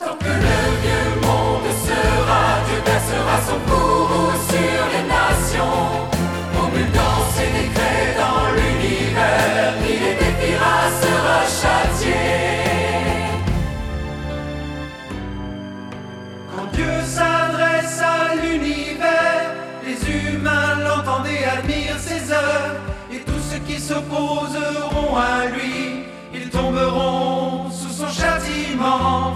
Tant que le vieux monde sera, Dieu baissera son bourreau sur les nations. Promulguant ses décrets dans l'univers, il les défiera, sera châtié. Quand Dieu s'adresse à l'univers, les humains l'entendent et admirent ses œuvres. Et tous ceux qui s'opposeront à lui, ils tomberont sous son châtiment.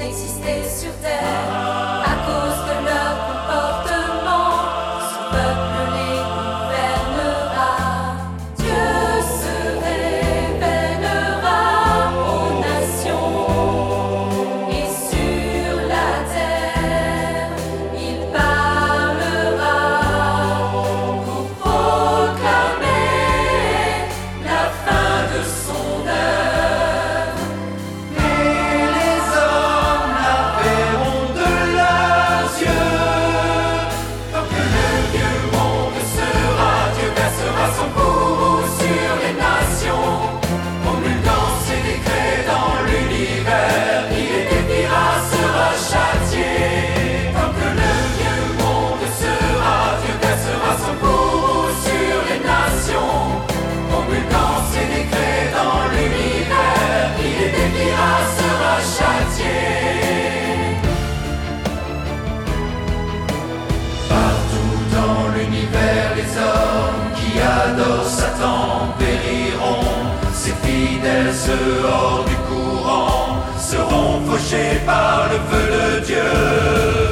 tem existência o terra. les hommes qui adorent Satan périront, ses fidèles hors du courant seront fauchés par le feu de Dieu.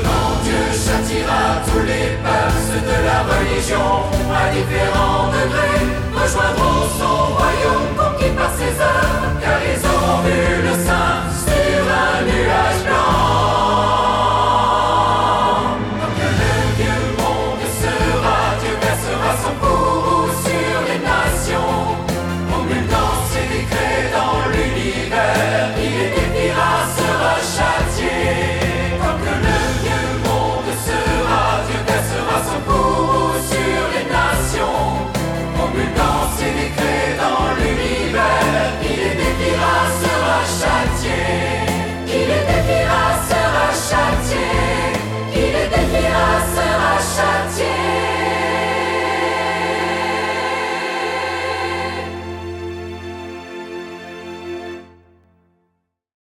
Quand Dieu châtira tous les peuples de la religion à différents degrés, rejoindront son royaume conquis par ses œuvres. Stay.